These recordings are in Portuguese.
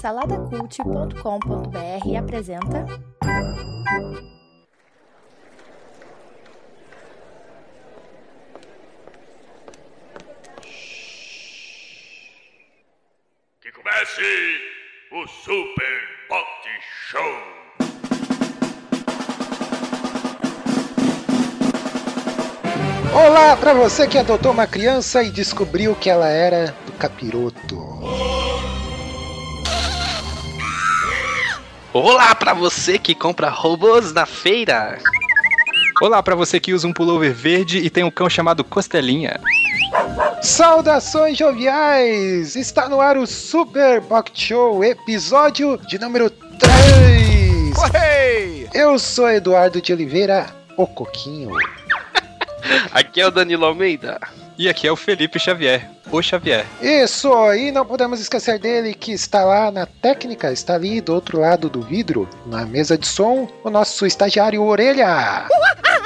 Saladacult.com.br apresenta. Que comece o Super Pot Show! Olá pra você que adotou uma criança e descobriu que ela era do capiroto. Olá pra você que compra robôs na feira. Olá pra você que usa um pullover verde e tem um cão chamado Costelinha. Saudações joviais! Está no ar o Super Pocket Show, episódio de número 3. Correi! Eu sou Eduardo de Oliveira, o Coquinho. Aqui é o Danilo Almeida. E aqui é o Felipe Xavier, o Xavier. Isso, e não podemos esquecer dele que está lá na técnica, está ali do outro lado do vidro, na mesa de som, o nosso estagiário Orelha.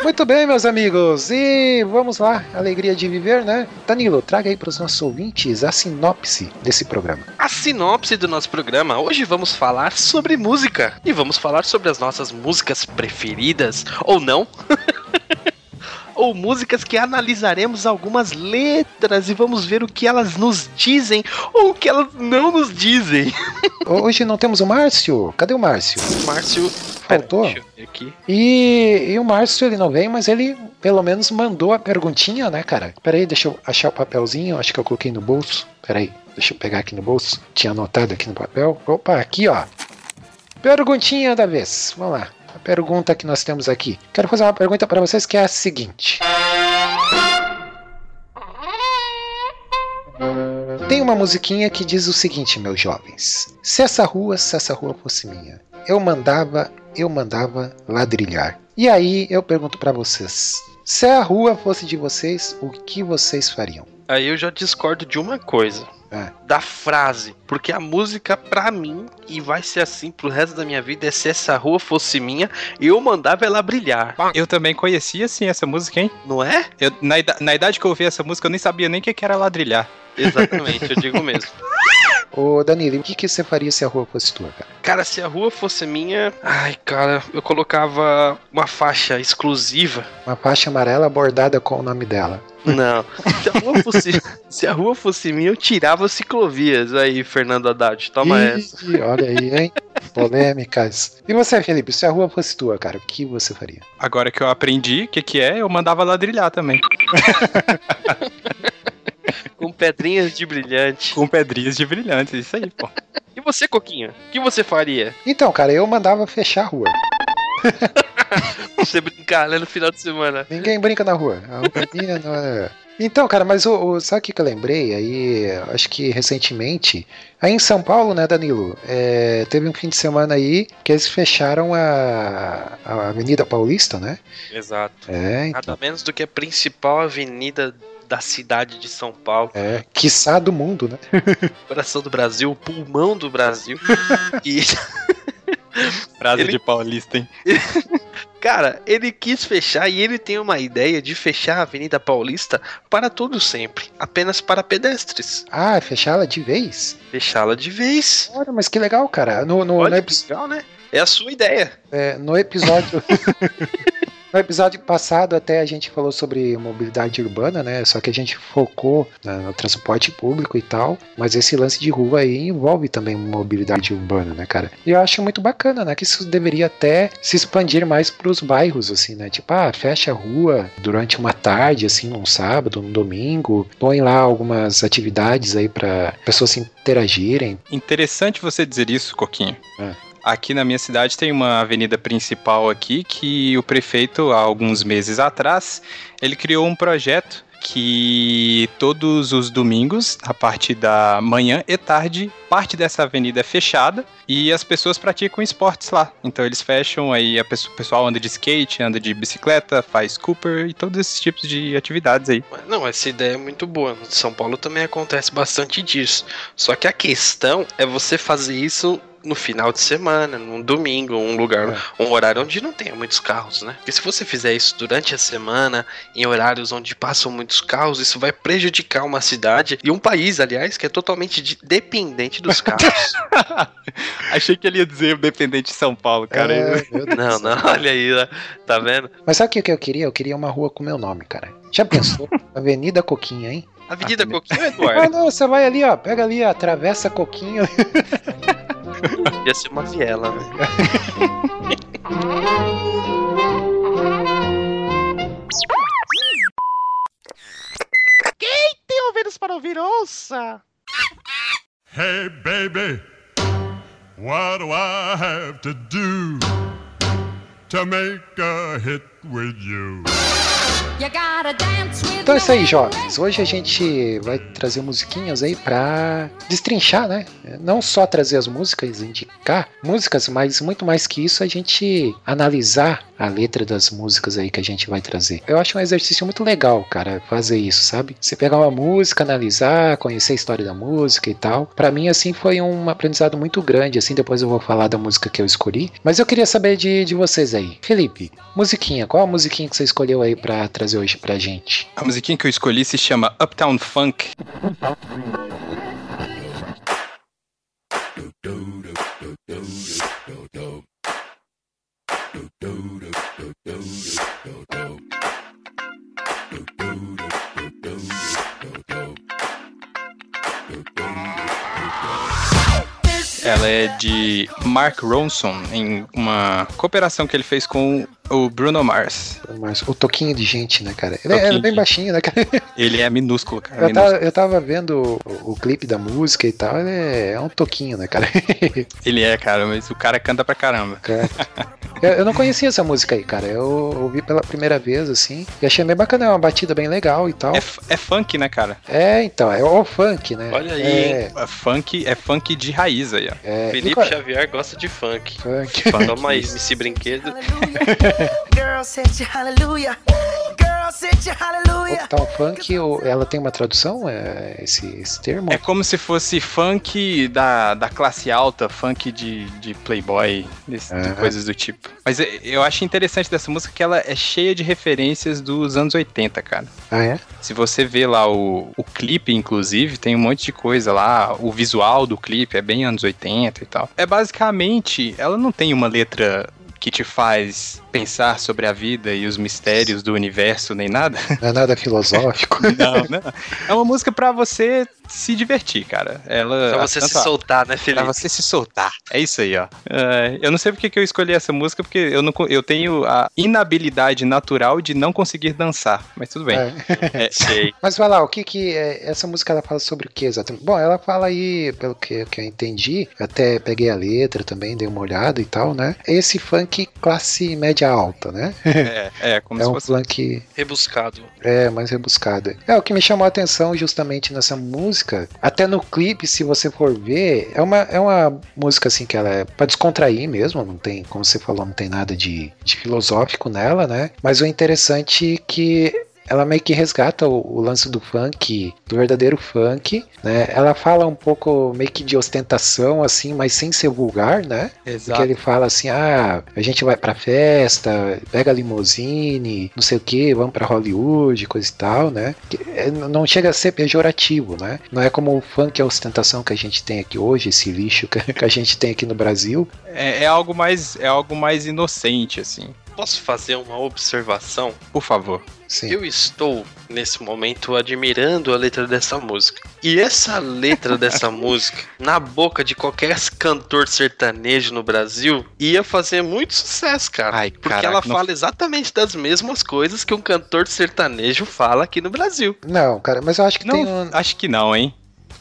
Muito bem, meus amigos, e vamos lá, alegria de viver, né? Danilo, traga aí para os nossos ouvintes a sinopse desse programa. A sinopse do nosso programa. Hoje vamos falar sobre música. E vamos falar sobre as nossas músicas preferidas. Ou não. ou músicas que analisaremos algumas letras e vamos ver o que elas nos dizem ou o que elas não nos dizem. Hoje não temos o Márcio. Cadê o Márcio? Márcio Faltou? Aqui. E, e o Márcio ele não veio, mas ele pelo menos mandou a perguntinha, né, cara? Peraí, deixa eu achar o papelzinho. Acho que eu coloquei no bolso. Peraí, deixa eu pegar aqui no bolso. Tinha anotado aqui no papel. Opa, aqui ó. Perguntinha da vez. Vamos lá. Pergunta que nós temos aqui. Quero fazer uma pergunta para vocês que é a seguinte. Tem uma musiquinha que diz o seguinte, meus jovens: Se essa rua, se essa rua fosse minha, eu mandava, eu mandava ladrilhar. E aí eu pergunto para vocês: se a rua fosse de vocês, o que vocês fariam? Aí eu já discordo de uma coisa. É. Da frase. Porque a música, pra mim, e vai ser assim pro resto da minha vida, é se essa rua fosse minha, eu mandava ela brilhar. Eu também conhecia sim essa música, hein? Não é? Eu, na, na idade que eu ouvi essa música, eu nem sabia nem o que que era ladrilhar. Exatamente, eu digo mesmo. Ô Danilo, o que, que você faria se a rua fosse tua, cara? Cara, se a rua fosse minha. Ai, cara, eu colocava uma faixa exclusiva. Uma faixa amarela bordada com o nome dela. Não. Se a rua fosse, se a rua fosse minha, eu tirava ciclovias. Aí, Fernando Haddad, toma essa. Ih, olha aí, hein? Polêmicas. E você, Felipe, se a rua fosse tua, cara, o que você faria? Agora que eu aprendi o que, que é, eu mandava ladrilhar também. Com pedrinhas de brilhante. Com pedrinhas de brilhantes, isso aí, pô. E você, Coquinha? O que você faria? Então, cara, eu mandava fechar a rua. Você brincar, né, no final de semana. Ninguém brinca na rua. A rua não é... Então, cara, mas o, o- sabe o que eu lembrei? Aí, acho que recentemente, aí em São Paulo, né, Danilo? É, teve um fim de semana aí que eles fecharam a, a Avenida Paulista, né? Exato. É, então, Nada menos do que a principal avenida da cidade de São Paulo. é, quiçá do mundo, né? Coração do Brasil, o pulmão do Brasil. E, Frase Ele- de paulista, hein? cara, ele quis fechar e ele tem uma ideia de fechar a Avenida Paulista para todo sempre, apenas para pedestres. Ah, fechá-la de vez? Fechá-la de vez. Olha, mas que legal, cara. No, no, no, Olha epi- que legal, né? É a sua ideia. é, no episódio. No episódio passado até a gente falou sobre mobilidade urbana, né? Só que a gente focou na- no transporte público e tal. Mas esse lance de rua aí envolve também mobilidade urbana, né, cara? E eu acho muito bacana, né? Que isso deveria até se expandir mais pros bairros, assim, né? Tipo, ah, fecha a rua durante uma tarde, assim, num sábado, num domingo. Põe lá algumas atividades aí para pessoas se interagirem. Interessante você dizer isso, Coquinho. É. Aqui na minha cidade tem uma avenida principal aqui que o prefeito, há alguns meses atrás, ele criou um projeto que todos os domingos, a partir da manhã e tarde, parte dessa avenida é fechada e as pessoas praticam esportes lá. Então eles fecham, aí pessoa- o pessoal anda de skate, anda de bicicleta, faz Cooper e todos esses tipos de atividades aí. Não, essa ideia é muito boa. São Paulo também acontece bastante disso. Só que a questão é você fazer isso no final de semana, num domingo, um lugar, um horário onde não tenha muitos carros, né? Porque se você fizer isso durante a semana, em horários onde passam muitos carros, isso vai prejudicar uma cidade e um país, aliás, que é totalmente de- dependente dos carros. Achei que ele ia dizer dependente de São Paulo, cara. É, meu Deus não, do céu. não, olha aí, tá vendo? Mas sabe o que eu queria? Eu queria uma rua com meu nome, cara. Já pensou? Avenida Coquinha, hein? Avenida Ah, Coquinho, Ah, Eduardo, não, você vai ali, ó. Pega ali, ó, atravessa Coquinha. Ia ser uma viela, né? Tem ouvidos para ouvir, ouça! Hey, baby, what do I have to do to make a hit with you? Então é isso aí, jovens. Hoje a gente vai trazer musiquinhas aí pra destrinchar, né? Não só trazer as músicas, indicar músicas, mas muito mais que isso, a gente analisar a letra das músicas aí que a gente vai trazer. Eu acho um exercício muito legal, cara, fazer isso, sabe? Você pegar uma música, analisar, conhecer a história da música e tal. Pra mim, assim, foi um aprendizado muito grande, assim, depois eu vou falar da música que eu escolhi. Mas eu queria saber de, de vocês aí. Felipe, musiquinha, qual a musiquinha que você escolheu aí pra trazer hoje pra gente? A musiquinha que eu escolhi se chama Uptown Funk. Ela é de Mark Ronson, em uma cooperação que ele fez com o Bruno Mars. Mas o toquinho de gente, né, cara? Ele é- Toquinho é bem baixinho, né, cara? Ele é minúsculo, cara. Eu minúsculo. tava, eu tava vendo o, o clipe da música e tal, ele é, é um toquinho, né, cara? Ele é, cara, mas o cara canta pra caramba. Cara, eu, eu não conhecia essa música aí, cara. Eu ouvi pela primeira vez, assim, e achei bem bacana, é uma batida bem legal e tal. É, é funk, né, cara? É, então, é o funk, né? Olha aí, é, É funk, é funk de raiz aí, ó. é, Felipe qual- Xavier gosta de funk. funk. Toma aí, esse brinquedo. Girl, you hallelujah. Girl, Uptown Funk, ela tem uma tradução, é, esse, esse termo? É como se fosse funk da, da classe alta, funk de, de playboy, desse, de Ah. coisas do tipo. Mas eu acho interessante dessa música que ela é cheia de referências dos anos 80, cara. Ah, é? Se você vê lá o, o clipe, inclusive, tem um monte de coisa lá. O visual do clipe é bem anos 80 e tal. É basicamente, ela não tem uma letra que te faz pensar sobre a vida e os mistérios do universo nem nada. Não é nada filosófico. Não, não. É uma música pra você se divertir, cara. Ela Pra você se a- soltar, né, Pra Felipe? você se soltar. É isso aí, ó. É, eu não sei porque que eu escolhi essa música, porque eu, não, eu tenho a inabilidade natural de não conseguir dançar. Mas tudo bem. É. É, Sei. Mas vai lá, o que que é, essa música ela fala sobre o que exatamente? Bom, ela fala aí, pelo que, que eu entendi, até peguei a letra também, dei uma olhada e tal, né? Esse funk classe média alta, né? é, é, como é se um fosse. funk Rebuscado. é mais rebuscado. É o que me chamou a atenção justamente nessa música. Até no clipe, se você for ver, é uma, é uma música assim que ela é pra descontrair mesmo, não tem, como você falou, não tem nada de, de filosófico nela, né? Mas o interessante é que ela meio que resgata o, o lance do funk, do verdadeiro funk, né? Ela fala um pouco meio que de ostentação, assim, mas sem ser vulgar, né? Porque Exato. ele fala assim: ah, a gente vai pra festa, pega limousine, não sei o que, vamos pra Hollywood, coisa e tal, né? É, não chega a ser pejorativo, né? Não é como o funk e a ostentação que a gente tem aqui hoje, esse lixo que que a gente tem aqui no Brasil. É, é algo mais, é algo mais inocente, assim. Posso fazer uma observação? Por favor. Sim. Eu estou, nesse momento, admirando a letra dessa música. E essa letra dessa música, na boca de qualquer cantor sertanejo no Brasil, ia fazer muito sucesso, cara. Ai, porque caraca, ela não- fala exatamente das mesmas coisas que um cantor sertanejo fala aqui no Brasil. Não, cara, mas eu acho que Não, tem um. acho que não, hein?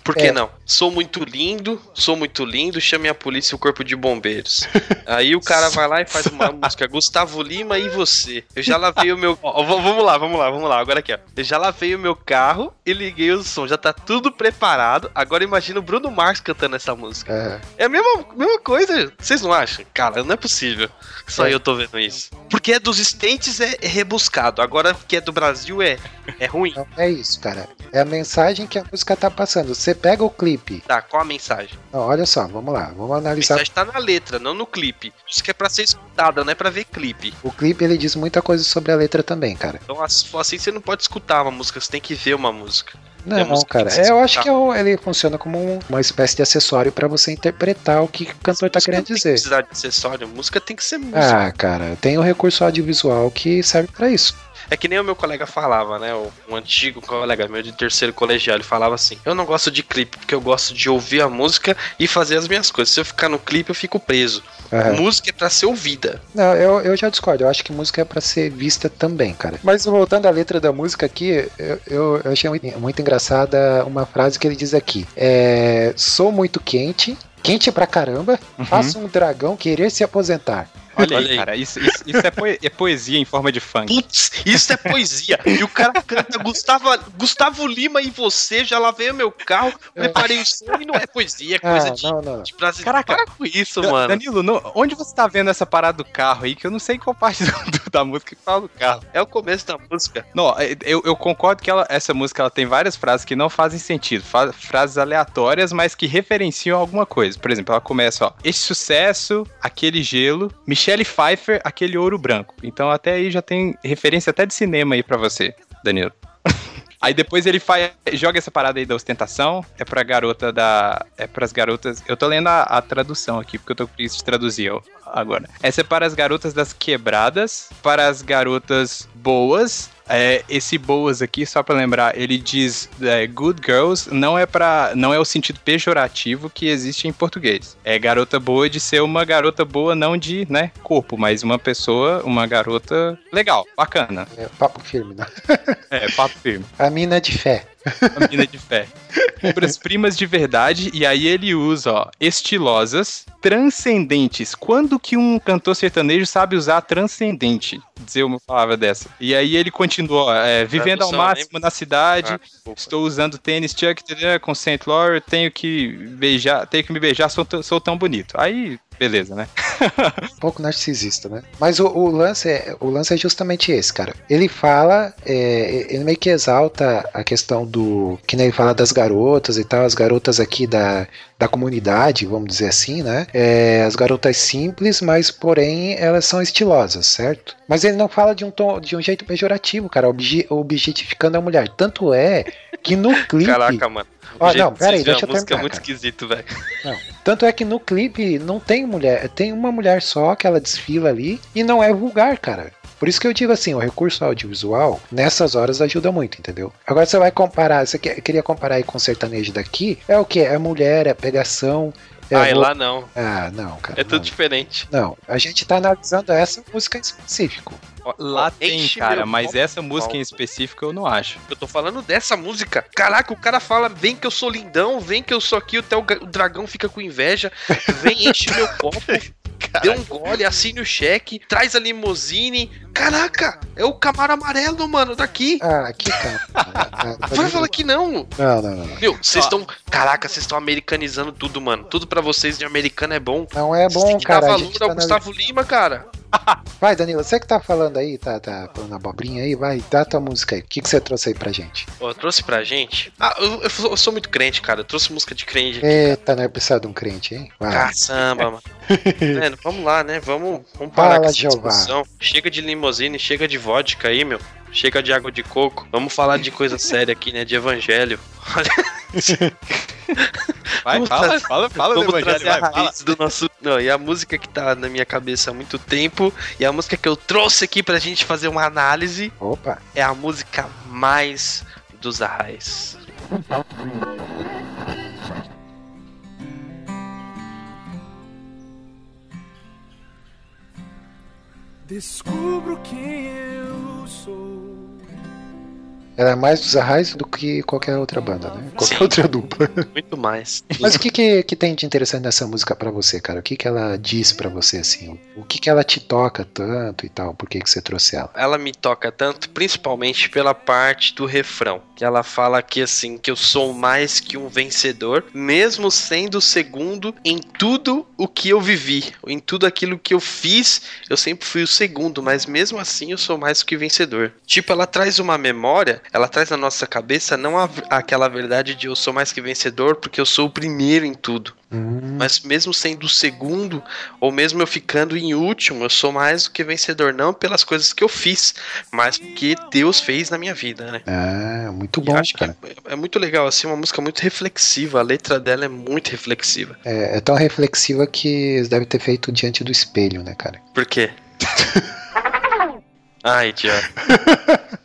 Por que É. não? Sou muito lindo, sou muito lindo, chame a polícia e o corpo de bombeiros. Aí o cara vai lá e faz uma música, Gustavo Lima e você. Eu já lavei o meu. Ó, vamos lá, vamos lá, vamos lá. Agora aqui, ó. Eu já lavei o meu carro e liguei o som. Já tá tudo preparado. Agora imagina o Bruno Mars cantando essa música. é, É a mesma, mesma coisa. Vocês não acham? Cara, não é possível. Só É. eu tô vendo isso. Porque é dos estentes é, é rebuscado. Agora que é do Brasil é, é ruim. não é isso, cara. É a mensagem que a música tá passando. Você pega o clipe. Tá, qual a mensagem? Não, olha só, vamos lá, vamos A analisar. mensagem tá na letra, não no clipe. Isso que é pra ser escutada, não é pra ver clipe. O clipe ele diz muita coisa sobre a letra também, cara. Então, assim, você não pode escutar uma música, você tem que ver uma música. Não, É a cara. É, eu acho que é ele funciona como um- uma espécie de acessório pra você interpretar o que o cantor tá querendo não dizer. precisar de acessório, música tem que ser música. Ah, cara, tem o recurso audiovisual que serve pra isso. É que nem o meu colega falava, né? o- Um antigo colega meu de terceiro colegial, ele falava assim: Eu não gosto de clipe, porque eu gosto de ouvir a música e fazer as minhas coisas. Se eu ficar no clipe, eu fico preso. Aham. Música é pra ser ouvida. Não, eu, eu já discordo. Eu acho que música é pra ser vista também, cara. Mas voltando à letra da música aqui, eu, eu, eu achei muito, muito engraçada uma frase que ele diz aqui: é, Sou muito quente, quente pra caramba, Uhum. faço um dragão querer se aposentar. Olha, Olha aí, aí. cara, isso, isso, isso é, poe- é poesia em forma de funk. Putz, isso é poesia. e o cara canta Gustavo, Gustavo Lima e você, já lavei o meu carro, preparei o som e não é poesia, é coisa Ah, de, não, não. de brasileiro. Caraca. Para com isso, Da- mano. Danilo, no- onde você tá vendo essa parada do carro aí? Que eu não sei qual parte do- do- da música que fala do carro. É o começo da música. Não, é- eu, eu concordo que ela- essa música ela tem várias frases que não fazem sentido, fa- frases aleatórias, mas que referenciam alguma coisa. Por exemplo, ela começa, ó, esse sucesso, aquele gelo, Michelle Pfeiffer, aquele ouro branco. Então até aí já tem referência até de cinema aí pra você, Danilo. Aí depois ele faz, joga essa parada aí da ostentação, é pra garota da. É pras garotas. Eu tô lendo a, a tradução aqui, porque eu tô com preguiça de traduzir agora. Essa é para as garotas das quebradas, para as garotas boas. É, esse boas aqui, só pra lembrar, ele diz é, good girls, não é para não é o sentido pejorativo que existe em português. É garota boa de ser uma garota boa, não de, né, corpo, mas uma pessoa, uma garota legal, bacana. É papo firme, né? É, papo firme. A mina é de fé. Uma mina de fé. Obras primas de verdade, e aí ele usa, ó, estilosas, transcendentes. Quando que um cantor sertanejo sabe usar transcendente? Dizer uma palavra dessa. E aí ele continua, ó, é, vivendo ao máximo na cidade, Ah, estou usando tênis Chuck entendeu? com Saint Laurent, tenho que beijar, tenho que me beijar, sou, sou tão bonito. Aí, beleza, né? Um pouco narcisista, né? Mas o, o lance é, o lance é justamente esse, cara. Ele fala, é, ele meio que exalta a questão do. Que nem ele fala das garotas e tal, as garotas aqui da, da comunidade, vamos dizer assim, né? É, as garotas simples, mas porém elas são estilosas, certo? Mas ele não fala de um, tom, de um jeito pejorativo, cara, obje- objetificando a mulher. Tanto é que no clipe. Caraca, mano. Ó, não, que pera aí, vocês veem deixa eu é terminar, muito cara. esquisito, velho. Tanto é que no clipe não tem mulher, tem uma mulher só que ela desfila ali e não é vulgar, cara. Por isso que eu digo assim, o recurso audiovisual nessas horas ajuda muito, entendeu? Agora você vai comparar, você que- queria comparar aí com o sertanejo daqui, é o que? É mulher, é pegação. É Ah, e vo- lá não. Ah, não, cara. É tudo não. diferente. Não, a gente tá analisando essa música em específico. Lá tem, cara, mas essa música em específico eu não acho. Eu tô falando dessa música. Caraca, o cara fala: vem que eu sou lindão, vem que eu sou aqui, até o dragão fica com inveja. Vem, enche meu copo, dê um gole, assine o cheque, traz a limousine. Caraca, é o Camaro amarelo, mano, daqui. Ah, que cara. Ah, Vai falar que não. Não, não, não. Meu, vocês estão. Caraca, vocês estão americanizando tudo, mano. Tudo pra vocês de americano é bom. Não é bom, que cara. dar A valor ao tá Gustavo Lima, cara. Vai, Danilo, você que tá falando aí, tá, tá falando abobrinha aí, vai, dá tua música aí. O que, que você trouxe aí pra gente? Ó, eu trouxe pra gente. Ah, eu, eu sou- eu sou muito crente, cara. Eu trouxe música de crente. Eita, né? Precisa de um crente, hein? Vai. Caçamba, mano. Mano, vamos lá, né? Vamos, vamos parar Fala, com essa Jeová. discussão. Chega de limousine, chega de vodka aí, meu. Chega de água de coco. Vamos falar de coisa séria aqui, né? De evangelho. Vai, Vamos fala, trazer- fala, fala do Vamos evangelho, trazer vai, a fala. do nosso. Não, e a música que tá na minha cabeça há muito tempo, e a música que eu trouxe aqui pra gente fazer uma análise, Opa, é a música mais dos arrais. Descubro quem eu sou. Ela é mais dos Arrais do que qualquer outra banda, né? Qualquer Sim. outra dupla. Muito mais. Mas o que, que, que tem de interessante nessa música pra você, cara? O que, que ela diz pra você, assim? O que, que ela te toca tanto e tal? Por que, que você trouxe ela? ela me toca tanto, principalmente pela parte do refrão, que ela fala que assim, que eu sou mais que um vencedor, mesmo sendo o segundo em tudo o que eu vivi, em tudo aquilo que eu fiz, eu sempre fui o segundo, mas mesmo assim eu sou mais que vencedor. Tipo, ela traz uma memória ela traz na nossa cabeça não a- aquela verdade de eu sou mais que vencedor porque eu sou o primeiro em tudo. Hum, Mas mesmo sendo o segundo, ou mesmo eu ficando em último, eu sou mais do que vencedor, não pelas coisas que eu fiz, mas porque Deus fez na minha vida, né? ah, muito E bom, acho cara. é, é muito legal, assim, uma música muito reflexiva. A letra dela é muito reflexiva. É, é tão reflexiva que eles devem ter feito diante do espelho, né, cara? Por quê? Ai, idiota.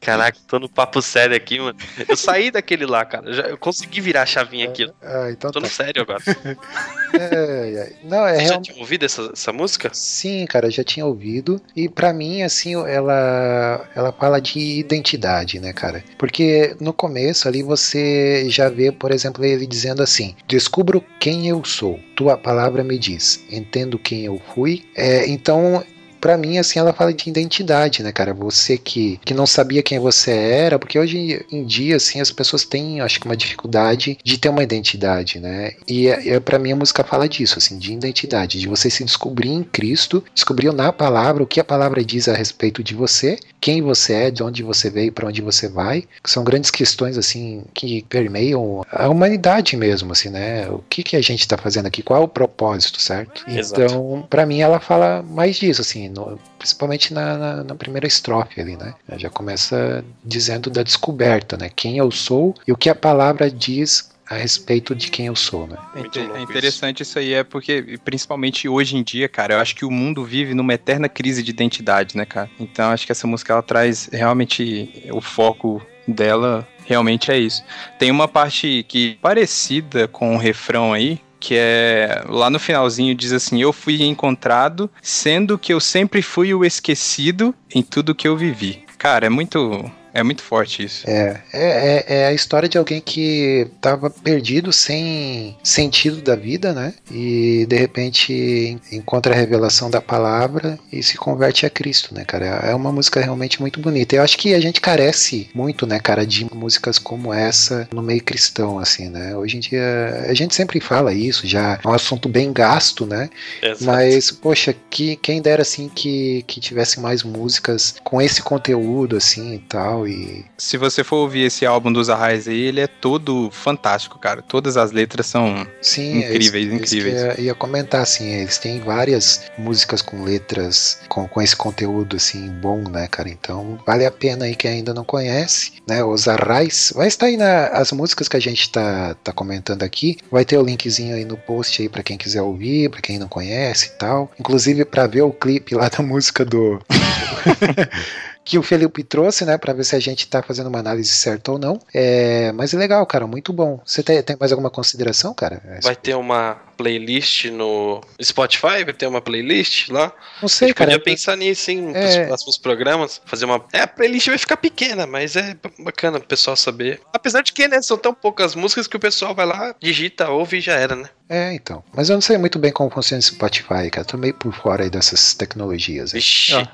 Caraca, tô no papo sério aqui, mano. Eu saí daquele lá, cara. Eu, já, eu consegui virar a chavinha aqui. Ah, então Tô tá. no sério agora. É, é. Não, é Você já realmente. tinha ouvido essa, essa música? Sim, cara, eu já tinha ouvido. E pra mim, assim, ela, ela fala de identidade, né, cara? Porque no começo ali você já vê, por exemplo, ele dizendo assim: Descubro quem eu sou, tua palavra me diz, entendo quem eu fui. É, então. Pra mim, assim, ela fala de identidade, né, cara? Você que, que não sabia quem você era, porque hoje em dia, assim, as pessoas têm, acho que, uma dificuldade de ter uma identidade, né? E é, para mim a música fala disso, assim, de identidade, de você se descobrir em Cristo, descobrir na palavra o que a palavra diz a respeito de você, quem você é, de onde você veio, para onde você vai, que são grandes questões, assim, que permeiam a humanidade mesmo, assim, né? O que, que a gente tá fazendo aqui, qual é o propósito, certo? Exato. Então, para mim ela fala mais disso, assim, no- principalmente na, na- na primeira estrofe ali, né? Já começa dizendo da descoberta, né? Quem eu sou e o que a palavra diz a respeito de quem eu sou, né? É, é interessante isso. aí, é porque, principalmente hoje em dia, cara, eu acho que o mundo vive numa eterna crise de identidade, né, cara? Então acho que essa música ela traz realmente o foco dela realmente é isso. Tem uma parte que parecida com o refrão aí, que é lá no finalzinho diz assim: Eu fui encontrado, sendo que eu sempre fui o esquecido em tudo que eu vivi. Cara, é muito. É muito forte isso. É, é, é a história de alguém que estava perdido, sem sentido da vida, né? E de repente encontra a revelação da palavra e se converte a Cristo, né, cara? É uma música realmente muito bonita. Eu acho que a gente carece muito, né, cara, de músicas como essa no meio cristão, assim, né? Hoje em dia a gente sempre fala isso, já é um assunto bem gasto, né? Exato. Mas, poxa, que, quem dera assim que, que tivesse mais músicas com esse conteúdo, assim e tal. E Se você for ouvir esse álbum dos Arrais aí, ele é todo fantástico, cara. Todas as letras são. sim, Incríveis, é isso- incríveis. Isso eu ia comentar, assim, eles têm várias músicas com letras com, com esse conteúdo, assim, bom, né, cara? Então, vale a pena aí quem ainda não conhece, né? Os Arrais. Vai estar aí na, as músicas que a gente tá, tá comentando aqui. Vai ter o linkzinho aí no post aí pra quem quiser ouvir, pra quem não conhece e tal. Inclusive pra ver o clipe lá da música do. que o Felipe trouxe, né, Pra ver se a gente tá fazendo uma análise certa ou não. É, mas é legal, cara, muito bom. Você tem, tem mais alguma consideração, cara? Vai ter uma playlist no Spotify? Vai ter uma playlist lá? Não A sei, gente cara. podia pensar nisso, hein? Nos É. próximos programas. Fazer uma. É, a playlist vai ficar pequena, mas é bacana o pessoal saber. Apesar de que, né, são tão poucas músicas que o pessoal vai lá, digita, ouve e já era, né? É, então. Mas eu não sei muito bem como funciona esse Spotify, cara. Tô meio por fora aí dessas tecnologias. aí.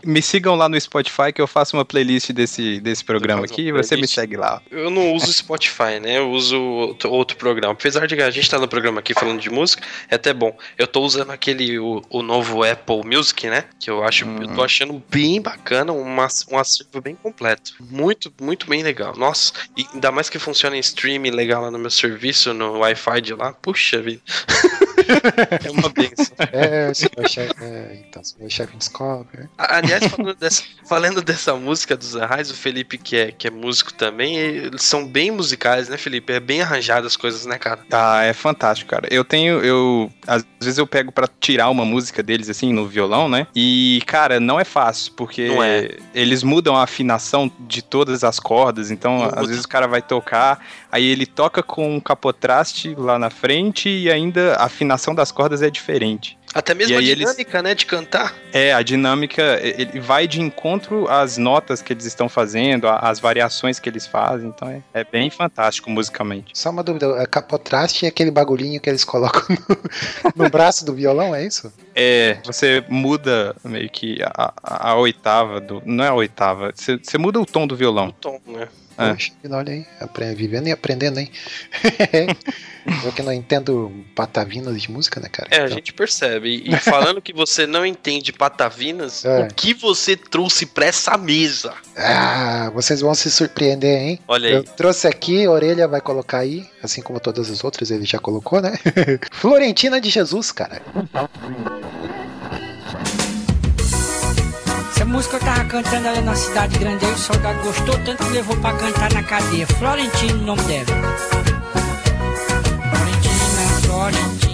Me sigam lá no Spotify que eu faço uma playlist desse, desse programa aqui e você me segue lá. Eu não uso Spotify, né? Eu uso outro, outro programa. Apesar de que a gente tá no programa aqui falando de música, é até bom. Eu tô usando aquele, o, o novo Apple Music, né? Que eu acho, eu tô achando bem bacana, uma, um acervo bem completo. Muito, muito bem legal. Nossa, e ainda mais que funciona em streaming legal lá no meu serviço, no Wi-Fi de lá. Puxa vida. é uma benção. É, se meu chefe. É, então, se meu chefe descobre. A- Aliás, falando dessa, falando dessa música dos Arrais, o Felipe, que é, que é músico também, eles são bem musicais, né, Felipe? É bem arranjado as coisas, né, cara? Ah, é fantástico, cara. Eu tenho, eu às vezes eu pego pra tirar uma música deles assim no violão, né? E cara, não é fácil, porque é. eles mudam a afinação de todas as cordas, então Muda. às vezes o cara vai tocar, aí ele toca com um capotraste lá na frente e ainda a afinação das cordas é diferente. Até mesmo a aí eles- dinâmica, né, de cantar. É, a dinâmica, ele vai de encontro às notas que eles estão fazendo, às variações que eles fazem, então é, é bem fantástico musicalmente. Só uma dúvida: a capotraste é aquele bagulhinho que eles colocam no, no braço do violão, é isso? É, você muda meio que a, a- a oitava do. Não é a oitava, você, você muda o tom do O violão. tom, né? É. Poxa, olha aí, vivendo e aprendendo, hein? Eu que não entendo patavinas de música, né, cara? É, a Então, gente percebe. E falando que você não entende patavinas, É. o que você trouxe pra essa mesa? Ah, vocês vão se surpreender, hein? Olha Eu aí. trouxe aqui, a orelha vai colocar aí, assim como todas as outras ele já colocou, né? Florentina de Jesus, cara. Música eu tava cantando ali na cidade grande, aí o soldado gostou tanto que levou pra cantar na cadeia. Florentino, o nome dela. Florentina, Florentina,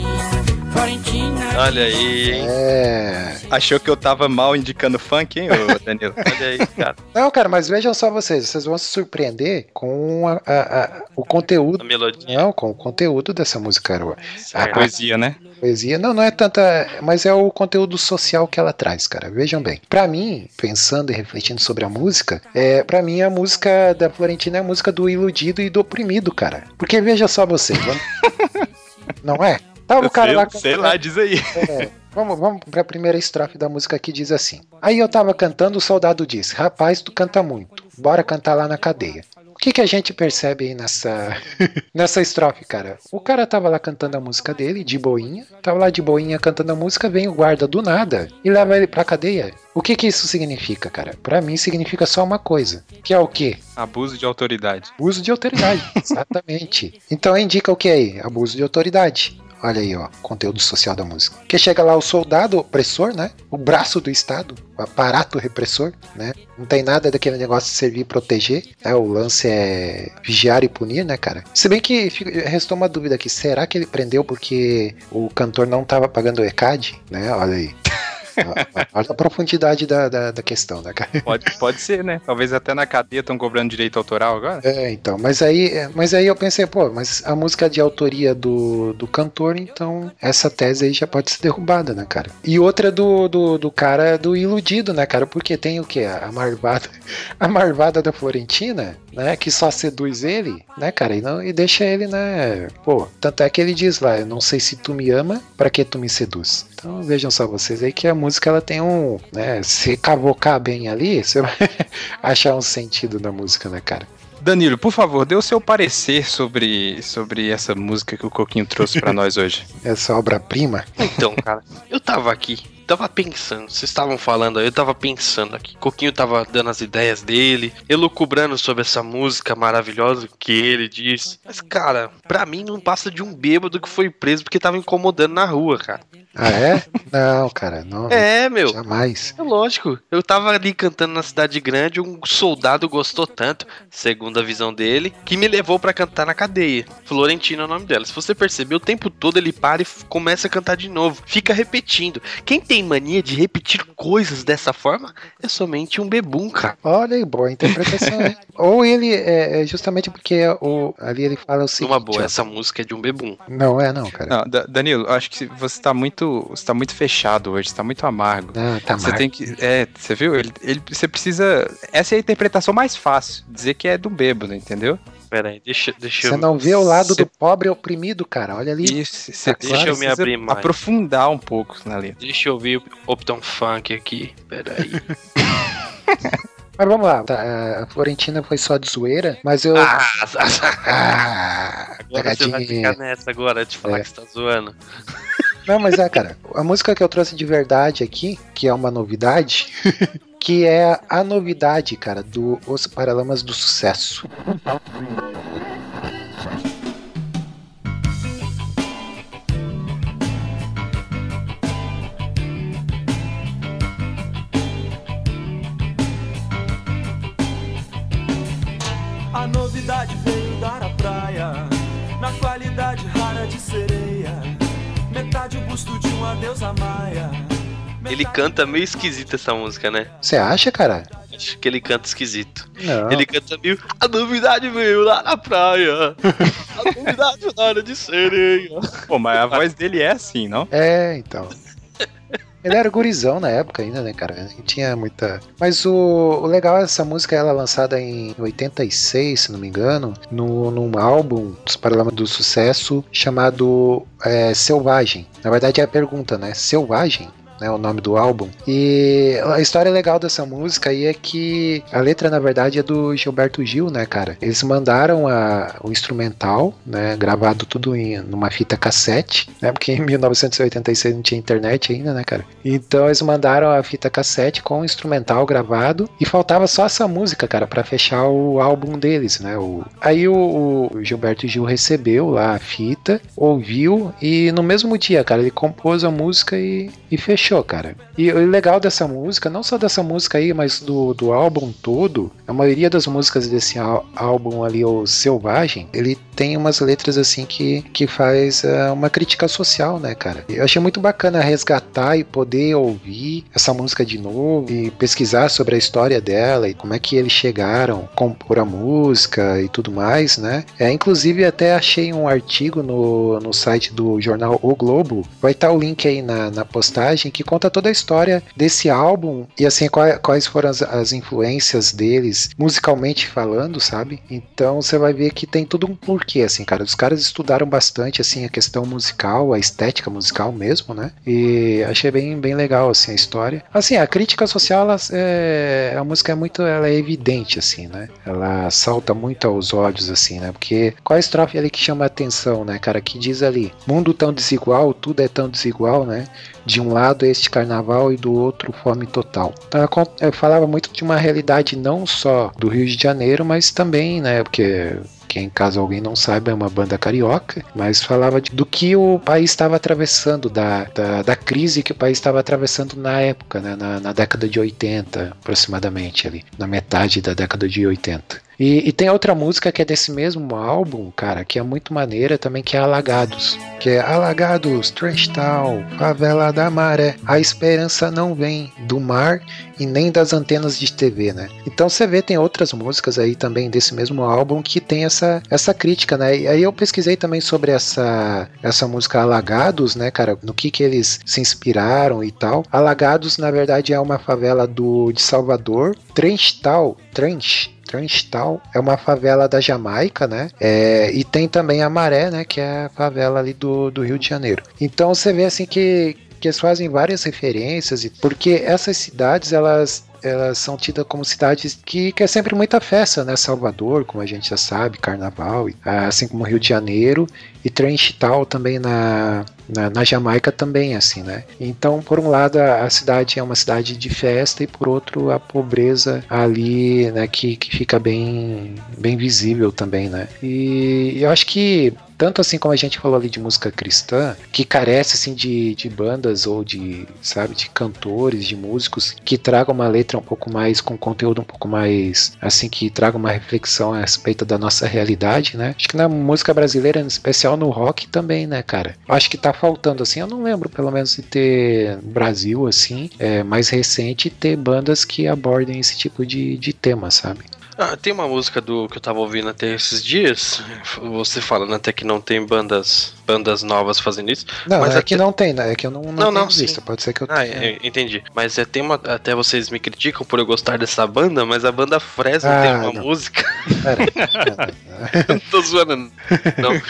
Florentina. Olha aí, hein? É. Achou que eu tava mal indicando funk, hein, ô Danilo? Olha aí, cara. Não, cara, mas vejam só vocês, vocês vão se surpreender com a- a- a- o conteúdo. A melodia. Não, com o conteúdo dessa música, cara. A poesia, né? poesia. Não, não é tanta. Mas é o conteúdo social que ela traz, cara. Vejam bem. Pra mim, pensando e refletindo sobre a música, é, para mim a música da Florentina é a música do iludido e do oprimido, cara. Porque veja só você. vamos- não é? Tava o cara sei, lá sei lá, diz aí. é, vamos, vamos pra primeira estrofe da música que diz assim. Aí eu tava cantando, o soldado disse: Rapaz, tu canta muito, bora cantar lá na cadeia. O que, que a gente percebe aí nessa, nessa estrofe, cara? O cara tava lá cantando a música dele, de boinha, tava lá de boinha cantando a música, vem o guarda do nada e leva ele pra cadeia. O que que isso significa, cara? Pra mim significa só uma coisa, que é o quê? Abuso de autoridade. Uso de autoridade, exatamente. Então indica o que aí? Abuso de autoridade. Olha aí, ó, conteúdo social da música. Que chega lá o soldado opressor, né? O braço do Estado, o aparato repressor, né? Não tem nada daquele negócio de servir e proteger. Né? O lance é vigiar e punir, né, cara? Se bem que restou uma dúvida aqui: será que ele prendeu porque o cantor não tava pagando o ECAD? Né? Olha aí. Olha a profundidade da, da, da questão, né, cara? Pode, pode ser, né? Talvez até na cadeia estão cobrando direito autoral agora. É, então, mas aí, mas aí eu pensei, pô, mas a música é de autoria do, do cantor, então essa tese aí já pode ser derrubada, né, cara? E outra do, do, do cara do iludido, né, cara? Porque tem o que? A marvada, a marvada da Florentina, né, que só seduz ele, né, cara? E, não, e deixa ele, né, pô, tanto é que ele diz lá, eu não sei se tu me ama, pra que tu me seduz? Então vejam só vocês aí que a música ela tem um, né, se cavocar bem ali, você vai achar um sentido na música, né, cara? Danilo, por favor, dê o seu parecer sobre, sobre essa música que o Coquinho trouxe pra nós hoje. Essa obra-prima. Então, cara, eu tava aqui, tava pensando, vocês estavam falando aí, eu tava pensando aqui. Coquinho tava dando as ideias dele, elucubrando sobre essa música maravilhosa que ele disse. Mas, cara, pra mim não passa de um bêbado que foi preso porque tava incomodando na rua, cara. Ah, é? Não, cara, não. É, meu. Jamais. É lógico. Eu tava ali cantando na cidade grande, um soldado gostou tanto, segundo a visão dele, que me levou pra cantar na cadeia. Florentina é o nome dela. Se você perceber, o tempo todo ele para e começa a cantar de novo. Fica repetindo. Quem tem mania de repetir coisas dessa forma é somente um bebum, cara. Olha aí, boa interpretação, né? Ou ele, é, é justamente porque o, ali ele fala o seguinte. Uma boa, ó, essa música é de um bebum. Não é, não, cara. Não, Da- Danilo, eu acho que você tá muito. Você tá muito fechado hoje, você tá muito amargo. Não, tá Você mal. tem que. É, você viu? Ele, ele, você precisa. Essa é a interpretação mais fácil. Dizer que é do bêbado, entendeu? Pera aí, deixa, deixa Você eu. não vê o lado Cê- do pobre oprimido, cara. Olha ali. Isso, você Deixa eu me precisa abrir mais. aprofundar um pouco na letra. Deixa eu ouvir o Upton Funk aqui. Pera aí. Mas vamos lá. tá, a Florentina foi só de zoeira, mas eu. Ah, Ah, agora você vai ficar nessa agora de falar É. que você tá zoando. Não, mas é, cara. A música que eu trouxe de verdade aqui, que é uma novidade, que é a novidade, cara, do Os Paralamas do Sucesso. Metade o busto de uma deusa maia. Ele canta meio esquisito essa música, né? Você acha, cara? Acho que ele canta esquisito. Não. Ele canta meio. A novidade veio lá na praia. A novidade na hora de sereia. Pô, mas a voz dele é assim, não? É, então. Ele era gurizão na época ainda, né, cara? Não tinha muita. Mas o, o legal é essa música, ela é lançada em 86, se não me engano, no, num álbum dos Paralamas do Sucesso chamado é, Selvagem. Na verdade é a pergunta, né? Selvagem? Né, o nome do álbum. E a história legal dessa música aí é que a letra, na verdade, é do Gilberto Gil, né, cara? Eles mandaram a, o instrumental, né, gravado tudo em numa fita cassete, né, porque em 1986 não tinha internet ainda, né, cara? Então eles mandaram a fita cassete com o instrumental gravado e faltava só essa música, cara, para fechar o álbum deles, né? O... Aí o, o Gilberto Gil recebeu lá a fita, ouviu e no mesmo dia, cara, ele compôs a música e, e fechou, cara. E o legal dessa música, não só dessa música aí, mas do, do álbum todo, a maioria das músicas desse álbum ali, o Selvagem, ele tem umas letras assim que, que faz uh, uma crítica social, né, cara? Eu achei muito bacana resgatar e poder ouvir essa música de novo e pesquisar sobre a história dela e como é que eles chegaram a compor a música e tudo mais, né? É, inclusive até achei um artigo no, no site do jornal O Globo, vai estar o link aí na, na postagem que conta toda a história desse álbum e assim quais, quais foram as, as influências deles musicalmente falando, sabe? Então você vai ver que tem tudo um porquê, assim, cara. Os caras estudaram bastante assim a questão musical, a estética musical mesmo, né? E achei bem, bem legal assim a história. Assim, a crítica social, ela, é, a música é muito, ela é evidente assim, né? Ela salta muito aos olhos assim, né? Porque qual a estrofe ali que chama a atenção, né, cara? Que diz ali: mundo tão desigual, tudo é tão desigual, né? De um lado este carnaval e do outro fome total. Então, eu falava muito de uma realidade não só do Rio de Janeiro, mas também, né? Porque quem caso alguém não saiba é uma banda carioca, mas falava de, do que o país estava atravessando, da, da, da, crise que o país estava atravessando na época, né, na, na década de 80 aproximadamente ali, na metade da década de 80. E, e, tem outra música que é desse mesmo álbum, cara, que é muito maneira também, que é Alagados. Que é Alagados, Trash Town, Favela da Maré. A esperança não vem do mar e nem das antenas de TV, né? Então você vê, tem outras músicas aí também desse mesmo álbum que tem essa, essa crítica, né? E aí eu pesquisei também sobre essa, essa música Alagados, né, cara? No que que eles se inspiraram e tal. Alagados, na verdade, é uma favela do, de Salvador. Trench Town, Trench Transtal é uma favela da Jamaica, né? É, e tem também a Maré, né? Que é a favela ali do, do Rio de Janeiro. Então você vê assim que, que eles fazem várias referências, porque essas cidades elas elas são tidas como cidades que, que é sempre muita festa, né? Salvador, como a gente já sabe, Carnaval, assim como Rio de Janeiro, e Trenchtal também na, na, na, Jamaica também, assim, né? Então, por um lado, a, a, cidade é uma cidade de festa e por outro, a pobreza ali, né, que, que fica bem, bem visível também, né? E eu acho que tanto assim como a gente falou ali de música cristã, que carece assim de, de bandas ou de, sabe, de cantores, de músicos que tragam uma letra um pouco mais com conteúdo um pouco mais assim que traga uma reflexão a respeito da nossa realidade, né? Acho que na música brasileira, em especial no rock também, né, cara? Acho que tá faltando assim, eu não lembro pelo menos de ter no Brasil assim, é, mais recente ter bandas que abordem esse tipo de, de tema, sabe? Ah, tem uma música do que eu tava ouvindo até esses dias, você falando até que não tem bandas bandas novas fazendo isso. Não, mas é até... que não tem, né? É que eu não, não, não, não visto. Pode ser que eu ah, tenha. entendi. Mas é, tem uma. Até vocês me criticam por eu gostar dessa banda, mas a banda Fresno ah, tem uma não. música. não tô zoando. Não.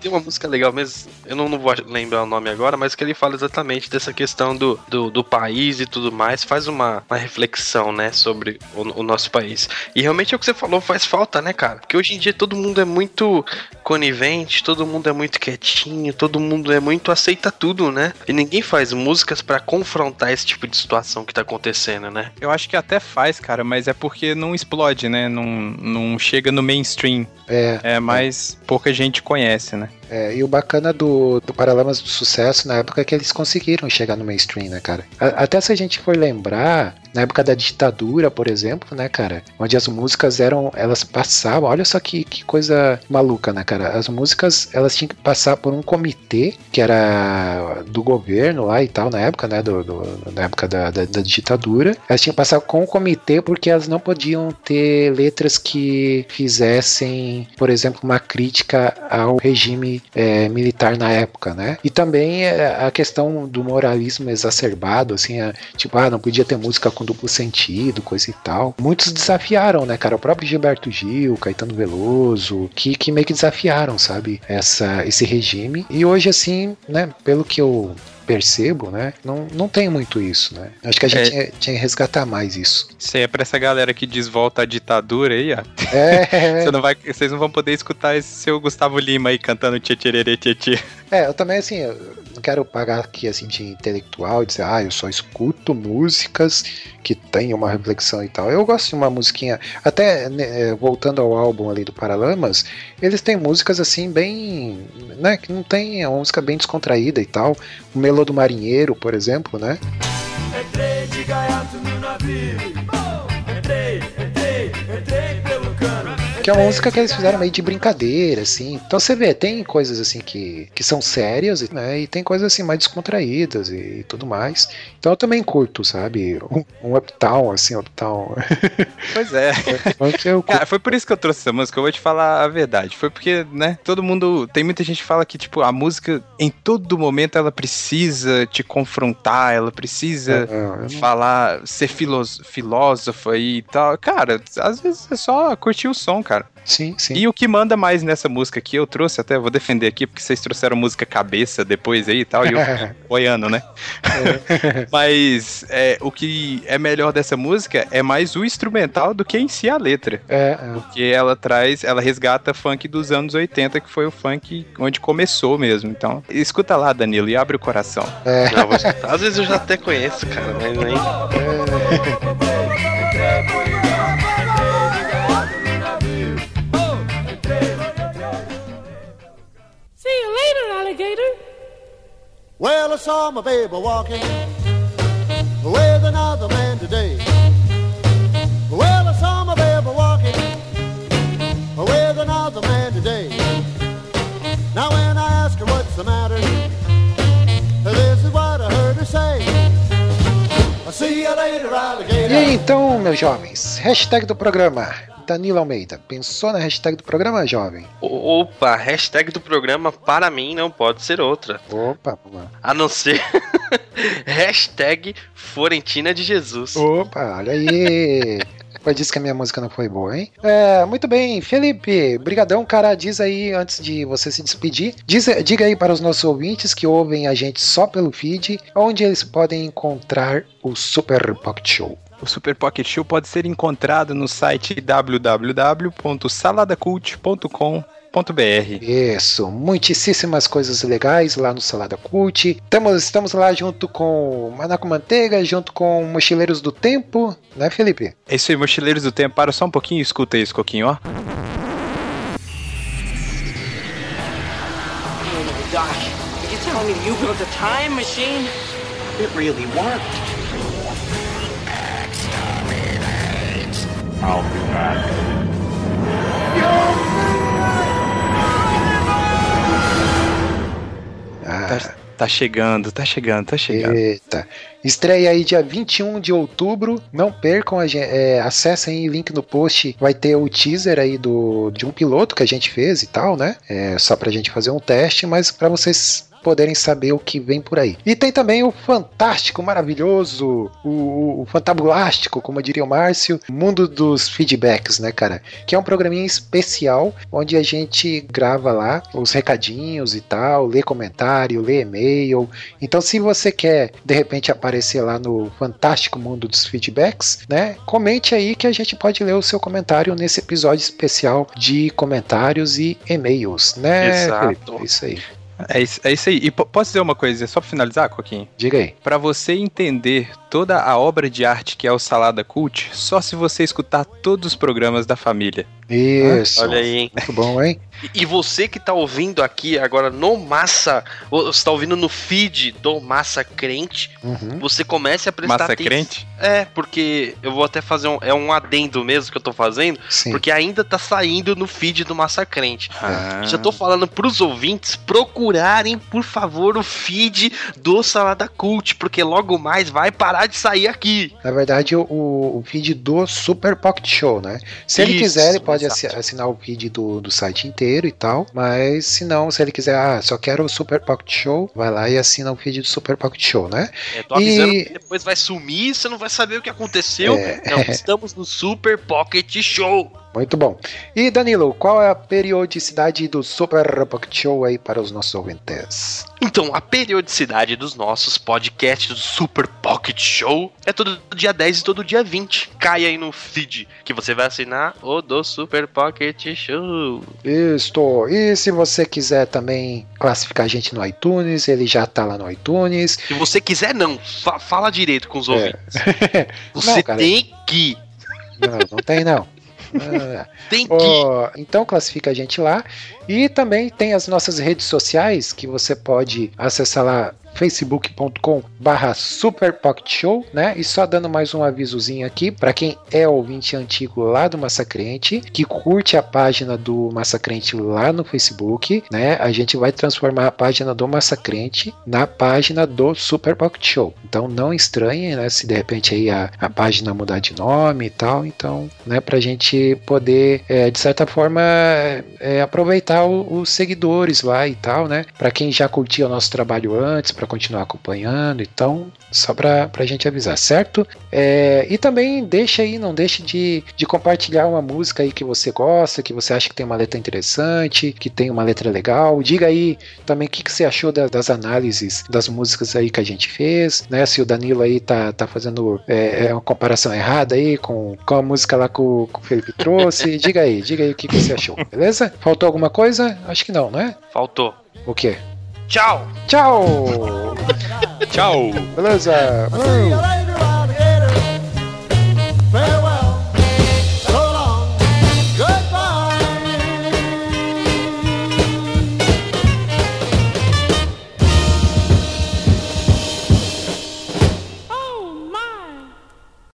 Tem uma música legal mesmo. Eu não, não vou lembrar o nome agora, mas que ele fala exatamente dessa questão do, do, do país e tudo mais. Faz uma, uma reflexão, né, sobre o, o nosso país. E realmente é o que você falou, faz falta, né, cara? Porque hoje em dia todo mundo é muito conivente, todo mundo é muito quietinho, todo mundo é muito aceita tudo, né? E ninguém faz músicas para confrontar esse tipo de situação que tá acontecendo, né? Eu acho que até faz, cara, mas é porque não explode, né? Não, não chega no mainstream. É. É mais é. pouca gente conhece, né? É, e o bacana do, do Paralamas do Sucesso na época é que eles conseguiram chegar no mainstream, né, cara? A, até se a gente for lembrar, na época da ditadura, por exemplo, né, cara? Onde as músicas eram, elas passavam, olha só que, que coisa maluca, né, cara? As músicas, elas tinham que passar por um comitê que era do governo lá e tal, na época, né, do, do na época da, da, da, ditadura. Elas tinham que passar com o comitê porque elas não podiam ter letras que fizessem, por exemplo, uma crítica ao regime é, militar na época, né? E também é, a questão do moralismo exacerbado, assim, é, tipo, ah, não podia ter música com duplo sentido, coisa e tal. Muitos desafiaram, né, cara? O próprio Gilberto Gil, Caetano Veloso, que, que meio que desafiaram, sabe? Essa, esse regime. E hoje, assim, né, pelo que eu percebo, né? Não, não tem muito isso, né? Acho que a gente É. tinha, tinha que resgatar mais isso. Isso aí é pra essa galera que diz volta à ditadura aí, ó. É, Você não vai, vocês não vão poder escutar esse seu Gustavo Lima aí cantando tchê tchê tchê tchê. é, eu também, assim, eu não quero pagar aqui, assim, de intelectual e dizer, ah, eu só escuto músicas que tem uma reflexão e tal. Eu gosto de uma musiquinha, até né, voltando ao álbum ali do Paralamas, eles têm músicas, assim, bem, né, que não tem, é uma música bem descontraída e tal. O Melô do Marinheiro, por exemplo, né? Entrei de gaiato no navio. Que é uma música que eles fizeram meio de brincadeira, assim. Então você vê, tem coisas assim que, que são sérias, né? E tem coisas assim mais descontraídas e, tudo mais. Então eu também curto, sabe? Um, um uptown, assim, uptown. Pois é. Curto. Cara, foi por isso que eu trouxe essa música, eu vou te falar a verdade. Foi porque, né, todo mundo. Tem muita gente que fala que, tipo, a música, em todo momento, ela precisa te confrontar, ela precisa eu não- falar, ser filós- filósofa e tal. Cara, às vezes é só curtir o som, cara. Sim, sim. E o que manda mais nessa música aqui, eu trouxe até, vou defender aqui, porque vocês trouxeram música cabeça depois aí e tal, e eu boiando, né? Mas é, o que é melhor dessa música é mais o instrumental do que em si a letra. É, Porque ela traz, ela resgata funk dos anos 80, que foi o funk onde começou mesmo. Então, escuta lá, Danilo, e abre o coração. é, Não, vou escutar. Às vezes eu já até conheço, cara, mas nem. See alligator. Well, I saw my baby walking with another man today. Well, I saw my baby walking with another man today. Now, when I ask her what's the matter, this is what I heard her say. I'll see you later, alligator. E então, meus jovens, hashtag do programa. Danilo Almeida, pensou na hashtag do programa, jovem? Opa, hashtag do programa para mim não pode ser outra. Opa, lá. A não ser hashtag Florentina de Jesus. Opa, olha aí. Depois disse que a minha música não foi boa, hein? É, muito bem, Felipe, brigadão, cara, diz aí, antes de você se despedir, diz, diga aí para os nossos ouvintes que ouvem a gente só pelo feed, onde eles podem encontrar o Super Pocket Show. O Super Pocket Show pode ser encontrado no site www.saladacult.com.br. Isso, muitíssimas coisas legais lá no Salada Cult. Estamos, estamos lá junto com Manaco Manteiga, junto com Mochileiros do Tempo, né, Felipe? É isso aí, mochileiros do tempo. Para só um pouquinho e escuta isso, Coquinho, ó. Oh Doc, are you telling me you built a time machine? It really worked. Ah, Tá, chegando, tá chegando, tá chegando. Eita. Estreia aí dia 21 de outubro. Não percam, a gen- é, acessem o link no post. Vai ter o teaser aí do, de um piloto que a gente fez e tal, né? É, só pra gente fazer um teste, mas pra vocês poderem saber o que vem por aí. E tem também o fantástico, maravilhoso, o, o, o fantabulástico, como diria o Márcio, Mundo dos Feedbacks, né, cara? Que é um programinha especial onde a gente grava lá os recadinhos e tal, lê comentário, lê e-mail, então, se você quer de repente aparecer lá no fantástico mundo dos feedbacks, né? Comente aí que a gente pode ler o seu comentário nesse episódio especial de comentários e e-mails, né? Exato. Felipe? Isso aí. É isso, é isso aí. E po- posso dizer uma coisa, só pra finalizar, Coquinho? Diga aí. Pra você entender toda a obra de arte que é o Salada Cult, só se você escutar todos os programas da família. Isso. Olha aí, hein? Muito bom, hein? E- você que tá ouvindo aqui agora no Massa, você tá ouvindo no feed do Massa Crente, Uhum. você comece a prestar Massa atenção. crente? É, porque eu vou até fazer um, é um adendo mesmo que eu tô fazendo, Sim. porque ainda tá saindo no feed do Massa Crente. Ah. Já tô falando pros ouvintes procurarem, por favor, o feed do Salada Cult, porque logo mais vai parar de sair aqui. Na verdade, o, o feed do Super Pocket Show, né? Se ele Isso, quiser, ele pode exato. assi- assinar o feed do, do site inteiro e tal. Mas se não, se ele quiser, ah, só quero o Super Pocket Show, vai lá e assina o feed do Super Pocket Show, né? Eu tô avisando E- que depois vai sumir, você não vai saber o que aconteceu. É. Não, estamos no Super Pocket Show. Muito bom. E Danilo, qual é a periodicidade do Super Pocket Show aí para os nossos ouvintes? Então, a periodicidade dos nossos podcasts do Super Pocket Show é todo dia 10 e todo dia 20. Cai aí no feed que você vai assinar o do Super Pocket Show. Isto. E se você quiser também classificar a gente no iTunes, ele já tá lá no iTunes. Se você quiser, não. Fa- fala direito com os É. ouvintes. Você Não, tem que. Não, não tem não. Ah, Tem que. ó, então classifica a gente lá. E também tem as nossas redes sociais que você pode acessar lá facebook.com barra superpocketshow, né? E só dando mais um avisozinho aqui para quem é ouvinte antigo lá do Massacrente, que curte a página do Massacrente lá no Facebook, né? A gente vai transformar a página do Massacrente na página do Super Pocket Show. Então não estranhem, né? Se de repente aí a, a página mudar de nome e tal, então, né? Pra gente poder, é, de certa forma, é, aproveitar o- os seguidores lá e tal, né? Pra quem já curtia o nosso trabalho antes, pra continuar acompanhando, então, só pra, pra gente avisar, certo? É, e também deixa aí, não deixe de, de compartilhar uma música aí que você gosta, que você acha que tem uma letra interessante, que tem uma letra legal. Diga aí também o que, que você achou da- das análises das músicas aí que a gente fez, né? Se o Danilo aí tá, tá fazendo é, é uma comparação errada aí com, com a música lá que o, que o Felipe trouxe. diga aí, diga aí o que, que você achou, beleza? Faltou alguma coisa? Acho que não, né? Faltou. O quê? Tchau! Tchau! Tchau! Beleza?